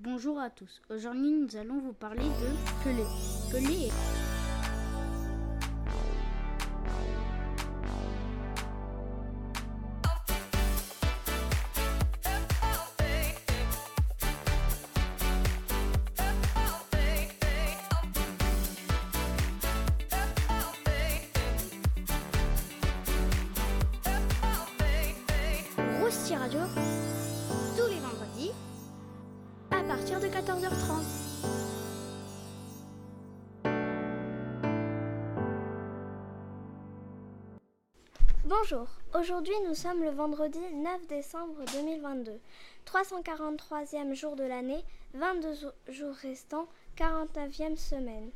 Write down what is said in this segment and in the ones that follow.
Bonjour à tous. Aujourd'hui, nous allons vous parler de Pelé. Pelé. Bonjour, aujourd'hui nous sommes le vendredi 9 décembre 2022, 343e jour de l'année, 22 jours restants, 49e semaine.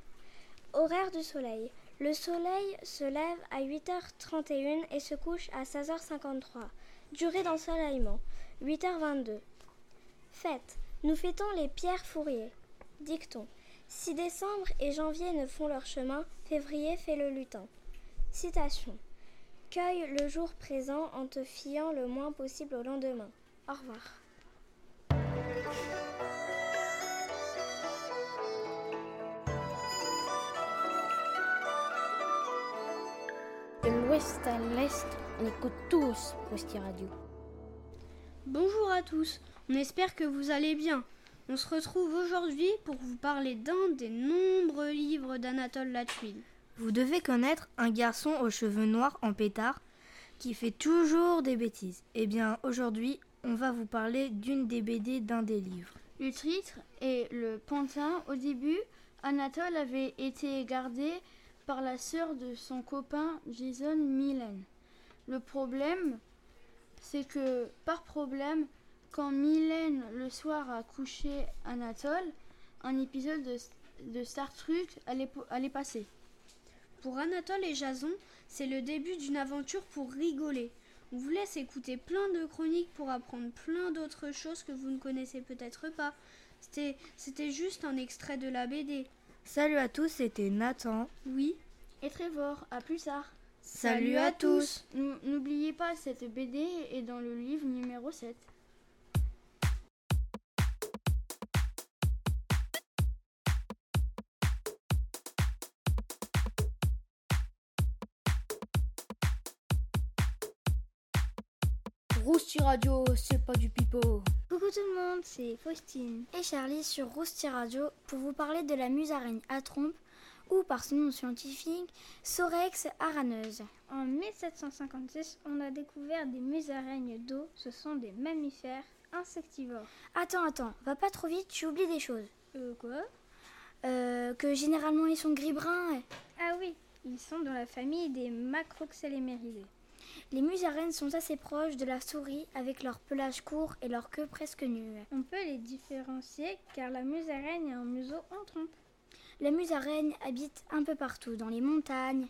Horaire du soleil. Le soleil se lève à 8h31 et se couche à 16h53. Durée d'ensoleillement 8h22. Fête. Nous fêtons les pierres fourriers. Dicton. Si décembre et janvier ne font leur chemin, février fait le lutin. Citation. Cueille le jour présent en te fiant le moins possible au lendemain. Au revoir. De l'ouest à l'est, on écoute tous Rousti Radio. Bonjour à tous, on espère que vous allez bien. On se retrouve aujourd'hui pour vous parler d'un des nombreux livres d'Anatole Latuile. Vous devez connaître un garçon aux cheveux noirs en pétard qui fait toujours des bêtises. Eh bien, aujourd'hui, on va vous parler d'une des BD d'un des livres. Le titre est Le Pantin. Au début, Anatole avait été gardé par la sœur de son copain Jason Mylène. Le problème, c'est que par problème, quand Mylène le soir a couché Anatole, un épisode de, Star Trek allait passer. Pour Anatole et Jason, c'est le début d'une aventure pour rigoler. On vous laisse écouter plein de chroniques pour apprendre plein d'autres choses que vous ne connaissez peut-être pas. C'était, c'était juste un extrait de la BD. Salut à tous, c'était Nathan. Oui. Et Trevor, à plus tard. Salut, à tous. N'oubliez pas, cette BD est dans le livre numéro 7. Rousti Radio, c'est pas du pipeau. Coucou tout le monde, c'est Faustine et Charlie sur Rousti Radio pour vous parler de la musaraigne à trompe ou par son nom scientifique Sorex araneuse. En 1756, on a découvert des musaraignes d'eau. Ce sont des mammifères insectivores. Attends, attends, va pas trop vite, tu oublies des choses. Euh, quoi? Euh, que généralement ils sont gris-bruns. Ah oui, ils sont dans la famille des macroxéléméridés. Les musaraignes sont assez proches de la souris avec leur pelage court et leur queue presque nue. On peut les différencier car la musaraigne a un museau en trompe. La musaraigne habite un peu partout, dans les montagnes,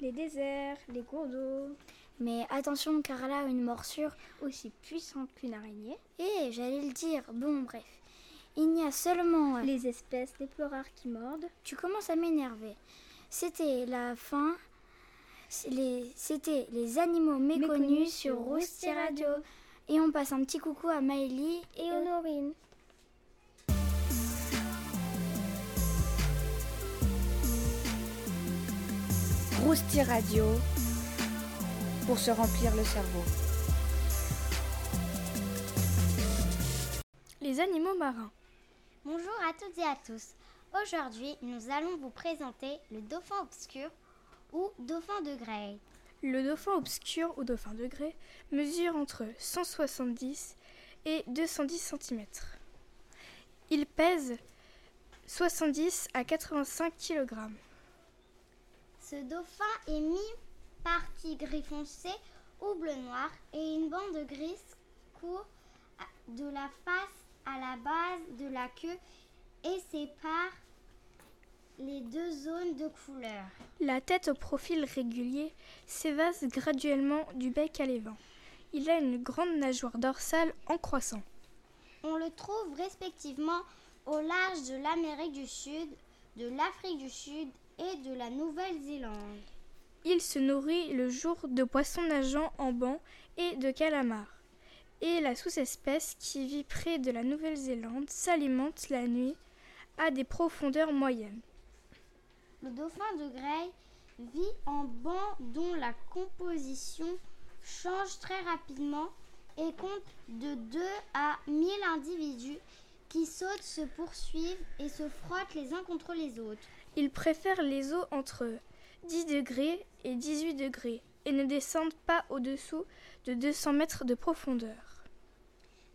les déserts, les cours d'eau. Mais attention car elle a une morsure aussi puissante qu'une araignée. Et j'allais le dire, bon bref. Il n'y a seulement les espèces les plus rares qui mordent. Tu commences à m'énerver. C'était la fin. Les- C'était les animaux méconnus, sur Rousti Radio. Et on passe un petit coucou à Maëlie et Honorine. Rousti Radio pour se remplir le cerveau. Les animaux marins. Bonjour à toutes et à tous. Aujourd'hui, nous allons vous présenter le dauphin obscur ou dauphin de Grey. Le dauphin obscur ou dauphin de grès mesure entre 170 et 210 cm. Il pèse 70 à 85 kg. Ce dauphin est mi-partie gris foncé ou bleu noir et une bande grise court de la face à la base de la queue et sépare les deux zones de couleur. La tête au profil régulier s'évase graduellement du bec à l'évent. Il a une grande nageoire dorsale en croissant. On le trouve respectivement au large de l'Amérique du Sud, de l'Afrique du Sud et de la Nouvelle-Zélande. Il se nourrit le jour de poissons nageants en banc et de calamars. et la sous-espèce qui vit près de la Nouvelle-Zélande s'alimente la nuit à des profondeurs moyennes. Le dauphin de Grey vit en banc dont la composition change très rapidement et compte de 2 à 1000 individus qui sautent, se poursuivent et se frottent les uns contre les autres. Ils préfèrent les eaux entre 10 degrés et 18 degrés et ne descendent pas au-dessous de 200 mètres de profondeur.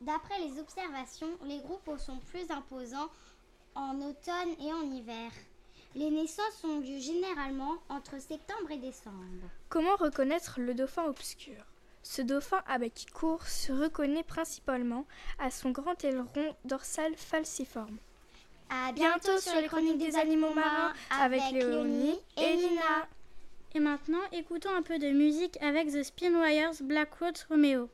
D'après les observations, les groupes sont plus imposants en automne et en hiver. Les naissances ont lieu généralement entre septembre et décembre. Comment reconnaître le dauphin obscur? Ce dauphin à bec court se reconnaît principalement à son grand aileron dorsal falciforme. À bientôt sur les chroniques des animaux marins avec Léonie et Lina. Et maintenant, écoutons un peu de musique avec The Spinwires Blackwood Romeo.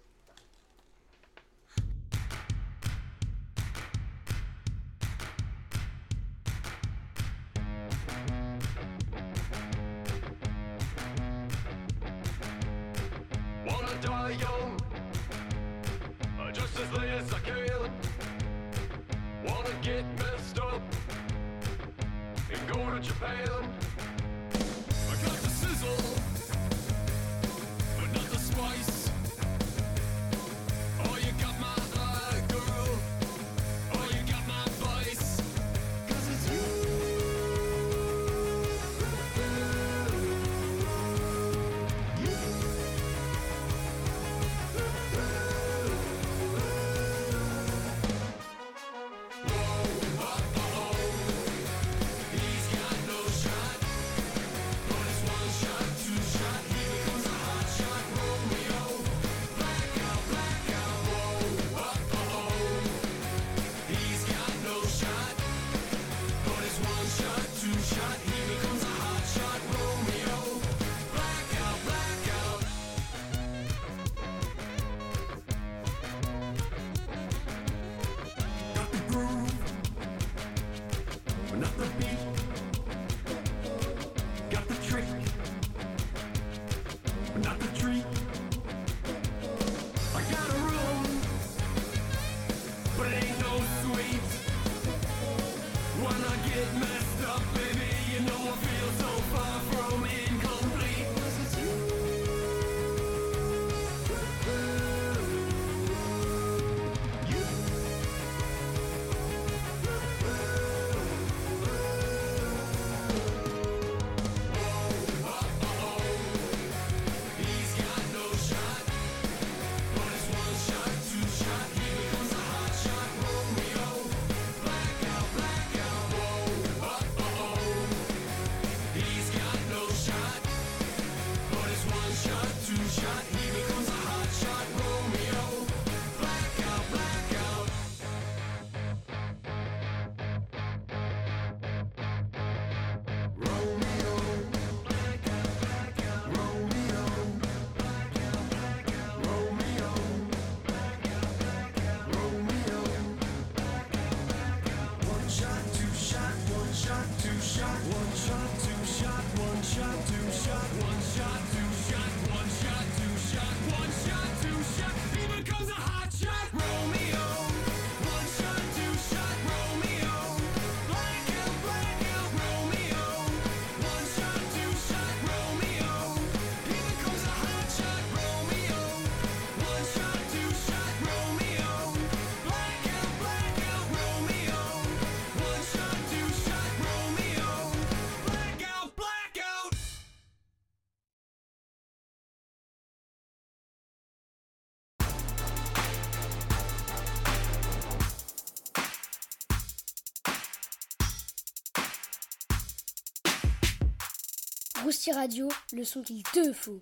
Rousti Radio, le son qu'il te faut.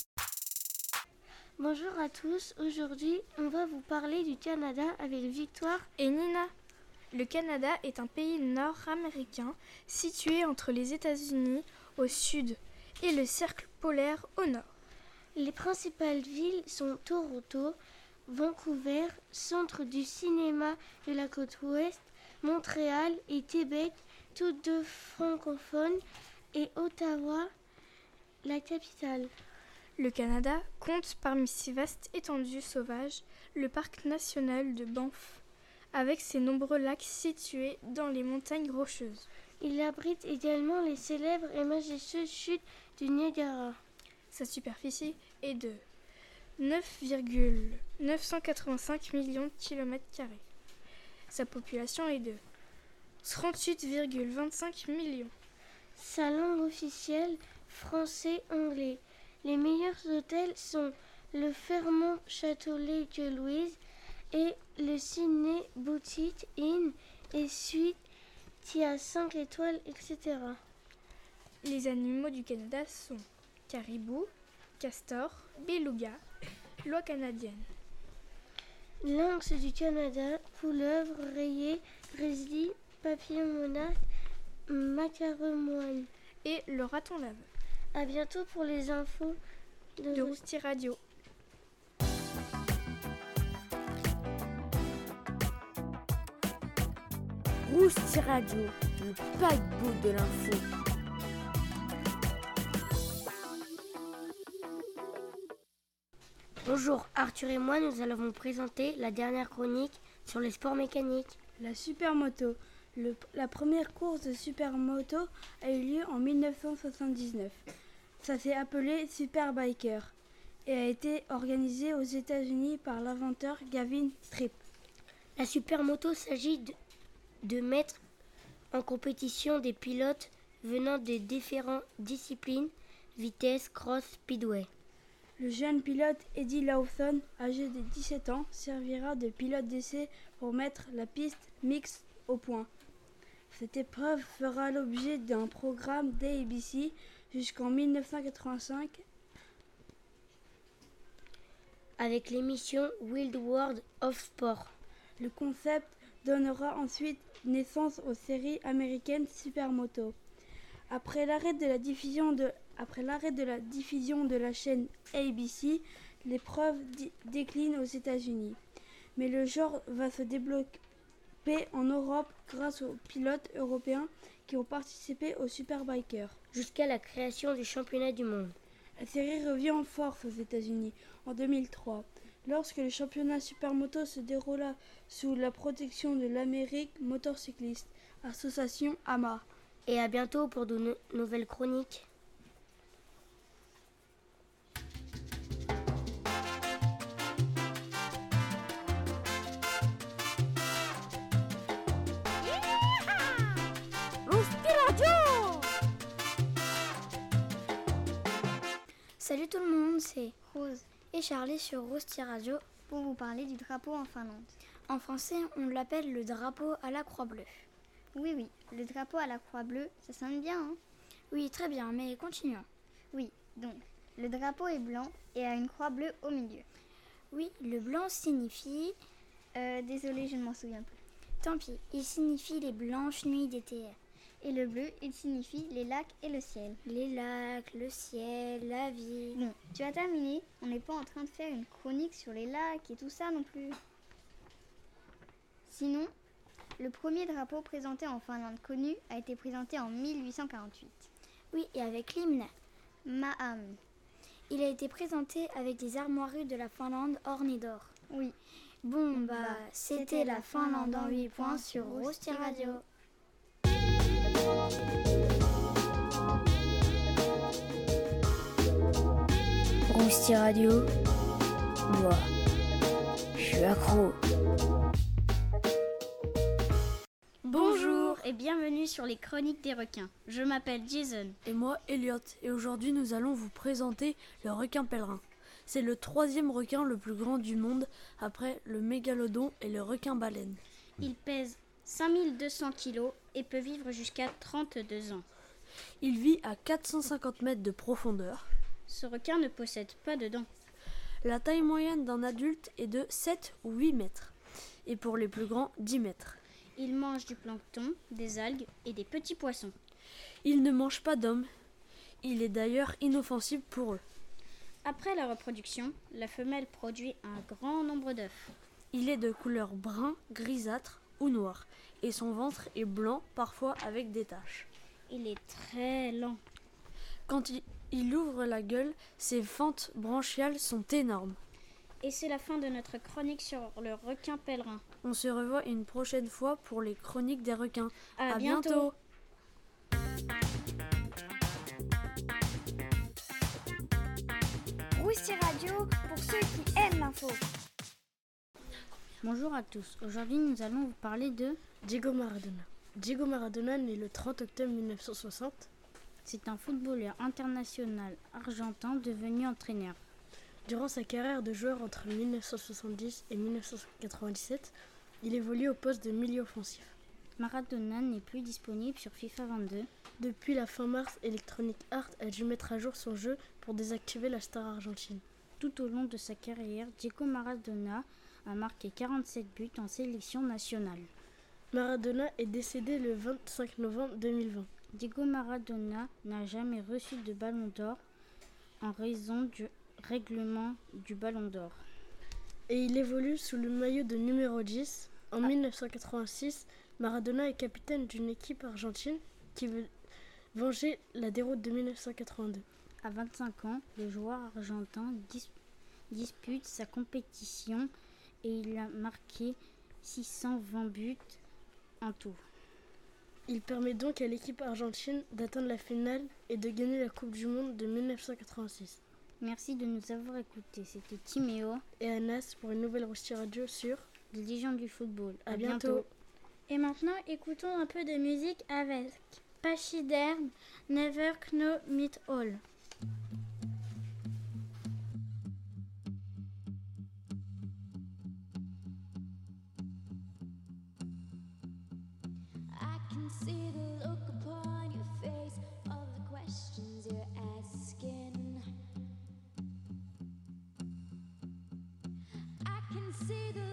Bonjour à tous, aujourd'hui on va vous parler du Canada avec Victoire. Et Nina Le Canada est un pays nord-américain situé entre les États-Unis au sud et le cercle polaire au nord. Les principales villes sont Toronto, Vancouver, centre du cinéma de la côte ouest, Montréal et Québec, toutes deux francophones, et Ottawa, la capitale. Le Canada compte parmi ses vastes étendues sauvages le parc national de Banff, avec ses nombreux lacs situés dans les montagnes rocheuses. Il abrite également les célèbres et majestueuses chutes du Niagara. Sa superficie est de 9,985 millions de kilomètres carrés. Sa population est de 38,25 millions. Sa langue officielle, français-anglais. Les meilleurs hôtels sont le Fairmont Château Lake Louise et le Sydney Boutique Inn et Suite qui a 5 étoiles, etc. Les animaux du Canada sont caribou, castor, beluga, loi canadienne. Lynx du Canada, couleuvre, rayé, grizzly, papillon monarque, macaremoine. Et le raton lave. À bientôt pour les infos de, De Rousti Radio. Rousti Radio, le paquebot de l'info. Bonjour, Arthur et moi, nous allons vous présenter la dernière chronique sur les sports mécaniques. La supermoto. Le- la première course de supermoto a eu lieu en 1979. Ça s'est appelé Superbiker et a été organisé aux États-Unis par l'inventeur Gavin Tripp. La supermoto s'agit de, de mettre en compétition des pilotes venant de différentes disciplines, vitesse, cross, speedway. Le jeune pilote Eddie Lawson, âgé de 17 ans, servira de pilote d'essai pour mettre la piste mixte au point. Cette épreuve fera l'objet d'un programme d'ABC jusqu'en 1985 avec l'émission Wild World of Sport. Le concept donnera ensuite naissance aux séries américaines Supermoto. Après l'arrêt de la diffusion de, après l'arrêt de la diffusion de la chaîne ABC, l'épreuve décline aux États-Unis. Mais le genre va se en Europe grâce aux pilotes européens qui ont participé au Superbiker. Jusqu'à la création du championnat du monde. La série revient en force aux États-Unis en 2003, lorsque le championnat supermoto se déroula sous la protection de l'Amérique Motorcycliste Association AMA. Et à bientôt pour de nou- nouvelles chroniques. Tout le monde, c'est Rose et Charlie sur Rousti Radio. Pour vous parler du drapeau en Finlande. En français, on l'appelle le drapeau à la croix bleue. Oui, oui, le drapeau à la croix bleue, ça sonne bien, hein? Oui, très bien, mais continuons. Oui, donc, le drapeau est blanc et a une croix bleue au milieu. Oui, le blanc signifie... Euh, désolé, je ne m'en souviens plus. Tant pis, il signifie les blanches nuits d'été. Et le bleu, il signifie les lacs et le ciel. Les lacs, le ciel, la vie. Bon, tu as terminé On n'est pas en train de faire une chronique sur les lacs et tout ça non plus. Sinon, le premier drapeau présenté en Finlande connu a été présenté en 1848. Oui, et avec l'hymne. Maham. Il a été présenté avec des armoiries de la Finlande ornées d'or. Oui. Bon, bah, c'était la Finlande en 8 points sur Rousti Radio. Rousti Radio. Moi, je suis accro. Bonjour et bienvenue sur les chroniques des requins. Je m'appelle Jason. Et moi, Elliot, et aujourd'hui nous allons vous présenter le requin pèlerin. C'est le troisième requin le plus grand du monde après le mégalodon et le requin baleine. Il pèse 5200 kilos et peut vivre jusqu'à 32 ans. Il vit à 450 mètres de profondeur. Ce requin ne possède pas de dents. La taille moyenne d'un adulte est de 7 ou 8 mètres, et pour les plus grands 10 mètres. Il mange du plancton, des algues et des petits poissons. Il ne mange pas d'hommes. Il est d'ailleurs inoffensif pour eux. Après la reproduction, la femelle produit un grand nombre d'œufs. Il est de couleur brun, grisâtre ou noir, et son ventre est blanc, parfois avec des taches. Il est très lent. Quand il, Il ouvre la gueule, ses fentes branchiales sont énormes. Et c'est la fin de notre chronique sur le requin pèlerin. On se revoit une prochaine fois pour les chroniques des requins. À À bientôt. Rousti Radio pour ceux qui aiment l'info. Bonjour à tous. Aujourd'hui, nous allons vous parler de. Diego Maradona. Diego Maradona, né le 30 octobre 1960, C'est un footballeur international argentin devenu entraîneur. durant sa carrière de joueur entre 1970 et 1997, il évolue au poste de milieu offensif. Maradona n'est plus disponible sur FIFA 22. Depuis la fin mars, Electronic Arts a dû mettre à jour son jeu pour désactiver la star argentine. Tout au long de sa carrière, Diego Maradona a marqué 47 buts en sélection nationale. Maradona est décédé le 25 novembre 2020. Diego Maradona n'a jamais reçu de ballon d'or en raison du règlement du ballon d'or. Et il évolue sous le maillot de numéro 10. En 1986, Maradona est capitaine d'une équipe argentine qui veut venger la déroute de 1982. À 25 ans, le joueur argentin dis- dispute sa compétition et il a marqué 620 buts en tout. Il permet donc à l'équipe argentine d'atteindre la finale et de gagner la Coupe du Monde de 1986. Merci de nous avoir écoutés. C'était Timéo Et Anas pour une nouvelle Rousti Radio sur des légendes du football. À bientôt. Et maintenant, écoutons un peu de musique avec Pachyderm, Never Know Meet All. Can see the look upon your face, all the questions you're asking. I can see the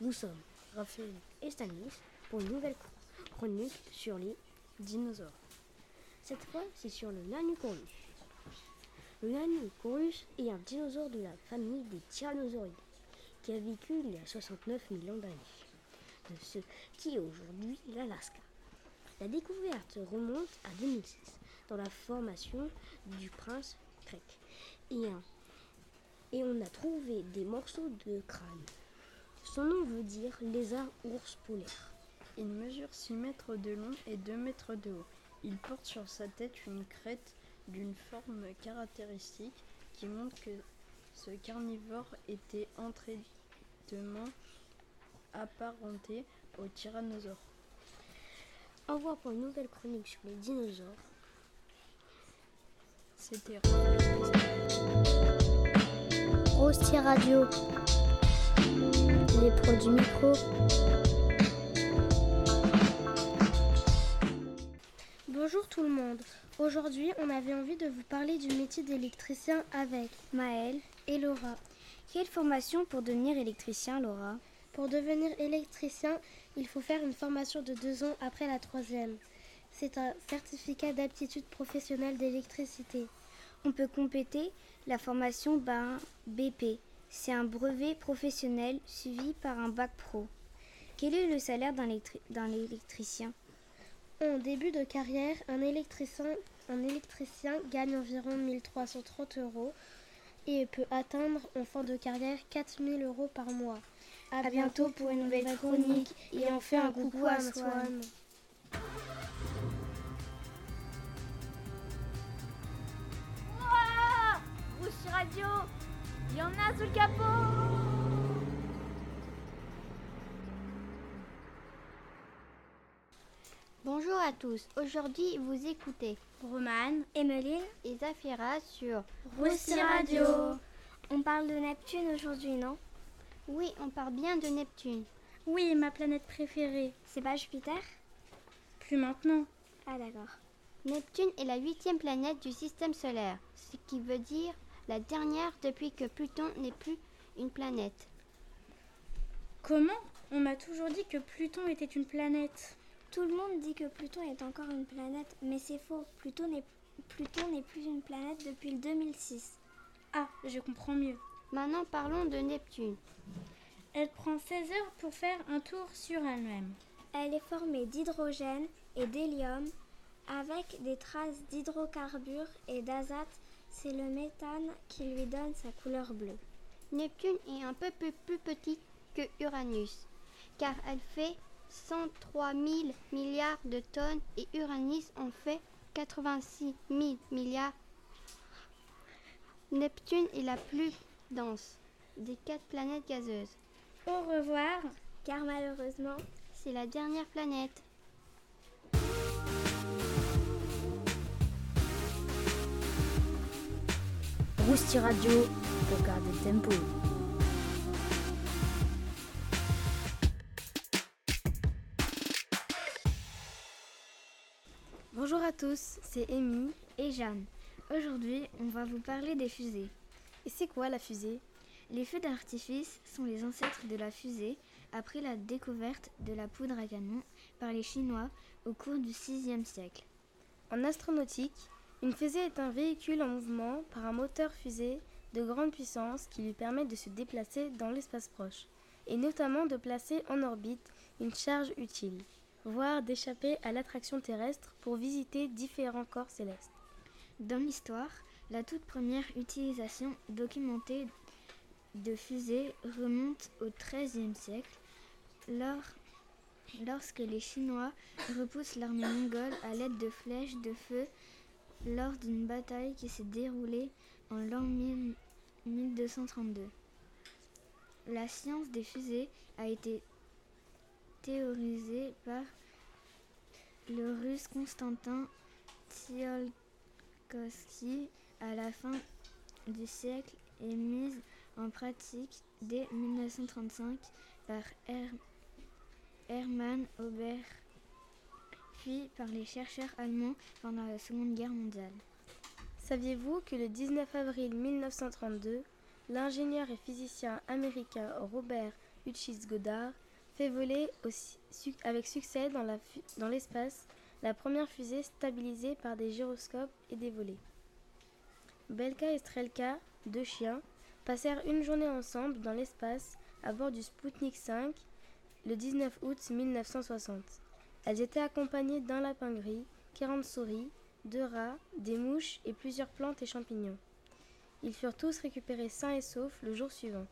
nous sommes Raphaël et Stanis pour une nouvelle chronique sur les dinosaures. Cette fois, c'est sur le Nanosaurus. Le Nanosaurus est un dinosaure de la famille des tyrannosaurides qui a vécu il y a 69 millions d'années, de ce qui est aujourd'hui l'Alaska. La découverte remonte à 2006 dans la formation du prince grec et, et on a trouvé des morceaux de crâne. Son nom veut dire lézard ours polaire. Il mesure 6 mètres de long et 2 mètres de haut. Il porte sur sa tête une crête d'une forme caractéristique qui montre que ce carnivore était entraînement apparenté au tyrannosaure. Au revoir pour une nouvelle chronique sur les dinosaures. C'était Rosti Radio. Les pros du micro. Bonjour tout le monde. Aujourd'hui, on avait envie de vous parler du métier d'électricien avec Maëlle et Laura. Quelle formation pour devenir électricien, Laura? Pour devenir électricien, il faut faire une formation de deux ans après la troisième. C'est un certificat d'aptitude professionnelle d'électricité. On peut compléter la formation BP. C'est un brevet professionnel suivi par un bac pro. Quel est le salaire d'un électri- d'un électricien? En début de carrière, un électricien, un électricien gagne environ 1330 euros et peut atteindre en fin de carrière 4000 euros par mois. À bientôt pour une nouvelle chronique et on fait un coucou à Swan. Radio, il y en a sous le capot Bonjour à tous. Aujourd'hui, vous écoutez Romane, Emeline et Zafira sur Roussi Radio. On parle de Neptune aujourd'hui, non? Oui, on parle bien de Neptune. Oui, ma planète préférée. C'est pas Jupiter? Plus maintenant. Ah d'accord. Neptune est la huitième planète du système solaire, ce qui veut dire la dernière depuis que Pluton n'est plus une planète. Comment On m'a toujours dit que Pluton était une planète? Tout le monde dit que Pluton est encore une planète, mais c'est faux. Pluton n'est Pluton n'est plus une planète depuis le 2006. Ah, je comprends mieux. Maintenant, parlons de Neptune. Elle prend 16 heures pour faire un tour sur elle-même. Elle est formée d'hydrogène et d'hélium avec des traces d'hydrocarbures et d'azote. C'est le méthane qui lui donne sa couleur bleue. Neptune est un peu plus, plus petite que Uranus, car elle fait 103 000 milliards de tonnes et Uranus en fait 86 000 milliards. Neptune est la plus dense des quatre planètes gazeuses. Au revoir, car malheureusement, C'est la dernière planète. Rousti Radio, pour garder le tempo. Bonjour à tous, c'est Amy et Jeanne. Aujourd'hui, on va vous parler des fusées. Et c'est quoi la fusée? Les feux d'artifice sont les ancêtres de la fusée après la découverte de la poudre à canon par les Chinois au cours du 6e siècle. En astronautique, une fusée est un véhicule en mouvement par un moteur fusée de grande puissance qui lui permet de se déplacer dans l'espace proche, et notamment de placer en orbite une charge utile, voire d'échapper à l'attraction terrestre pour visiter différents corps célestes. Dans l'histoire, la toute première utilisation documentée de fusées remonte au XIIIe siècle, lors- lorsque les Chinois repoussent l'armée mongole à l'aide de flèches de feu lors d'une bataille qui s'est déroulée en l'an 1000 1232. La science des fusées a été théorisée par le russe Constantin Tsiolkovsky à la fin du siècle et mise en pratique dès 1935 par Her- Hermann Ober, par les chercheurs allemands pendant la Seconde Guerre mondiale. Saviez-vous que le 19 avril 1932, l'ingénieur et physicien américain Robert Uchis Godard, fait voler avec succès dans l'espace la première fusée stabilisée par des gyroscopes et des volets. Belka et Strelka, deux chiens, passèrent une journée ensemble dans l'espace à bord du Sputnik 5 le 19 août 1960. Elles étaient accompagnées d'un lapin gris, 40 souris, deux rats, des mouches et plusieurs plantes et champignons. Ils furent tous récupérés sains et saufs le jour suivant.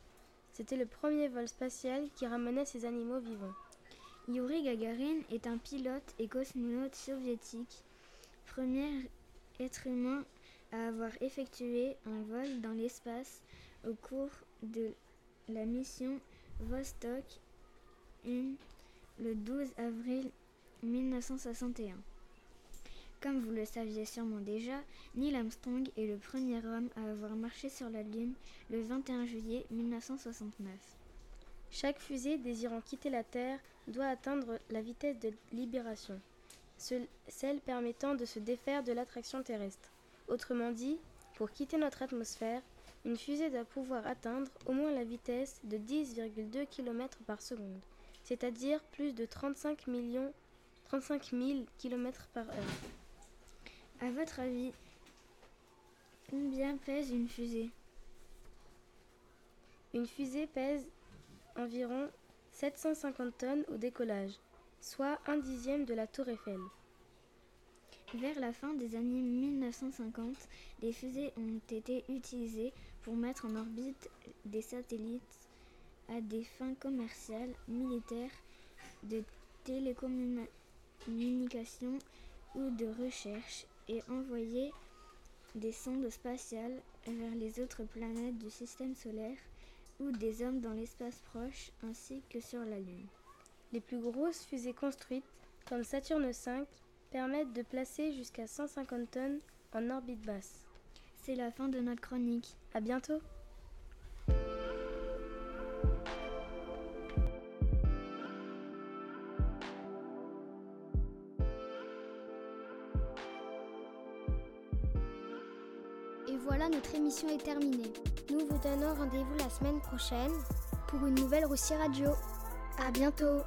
C'était le premier vol spatial qui ramenait ces animaux vivants. Yuri Gagarin est un pilote et cosmonaute soviétique, premier être humain à avoir effectué un vol dans l'espace au cours de la mission Vostok 1 le 12 avril 1961. Comme vous le saviez sûrement déjà, Neil Armstrong est le premier homme à avoir marché sur la Lune le 21 juillet 1969. Chaque fusée désirant quitter la Terre doit atteindre la vitesse de libération, ce- celle permettant de se défaire de l'attraction terrestre. Autrement dit, pour quitter notre atmosphère, une fusée doit pouvoir atteindre au moins la vitesse de 10,2 km par seconde, c'est-à-dire plus de 35 millions 35 000 km par heure. À votre avis, combien pèse une fusée? Une fusée pèse environ 750 tonnes au décollage, soit un dixième de la tour Eiffel. Vers la fin des années 1950, des fusées ont été utilisées pour mettre en orbite des satellites à des fins commerciales, militaires, de télécommunications ou de recherche et envoyer des sondes spatiales vers les autres planètes du système solaire ou des hommes dans l'espace proche ainsi que sur la Lune. Les plus grosses fusées construites, comme Saturne V, permettent de placer jusqu'à 150 tonnes en orbite basse. C'est la fin de notre chronique. À bientôt est terminée. Nous vous donnons rendez-vous la semaine prochaine pour une nouvelle Russie Radio. À bientôt.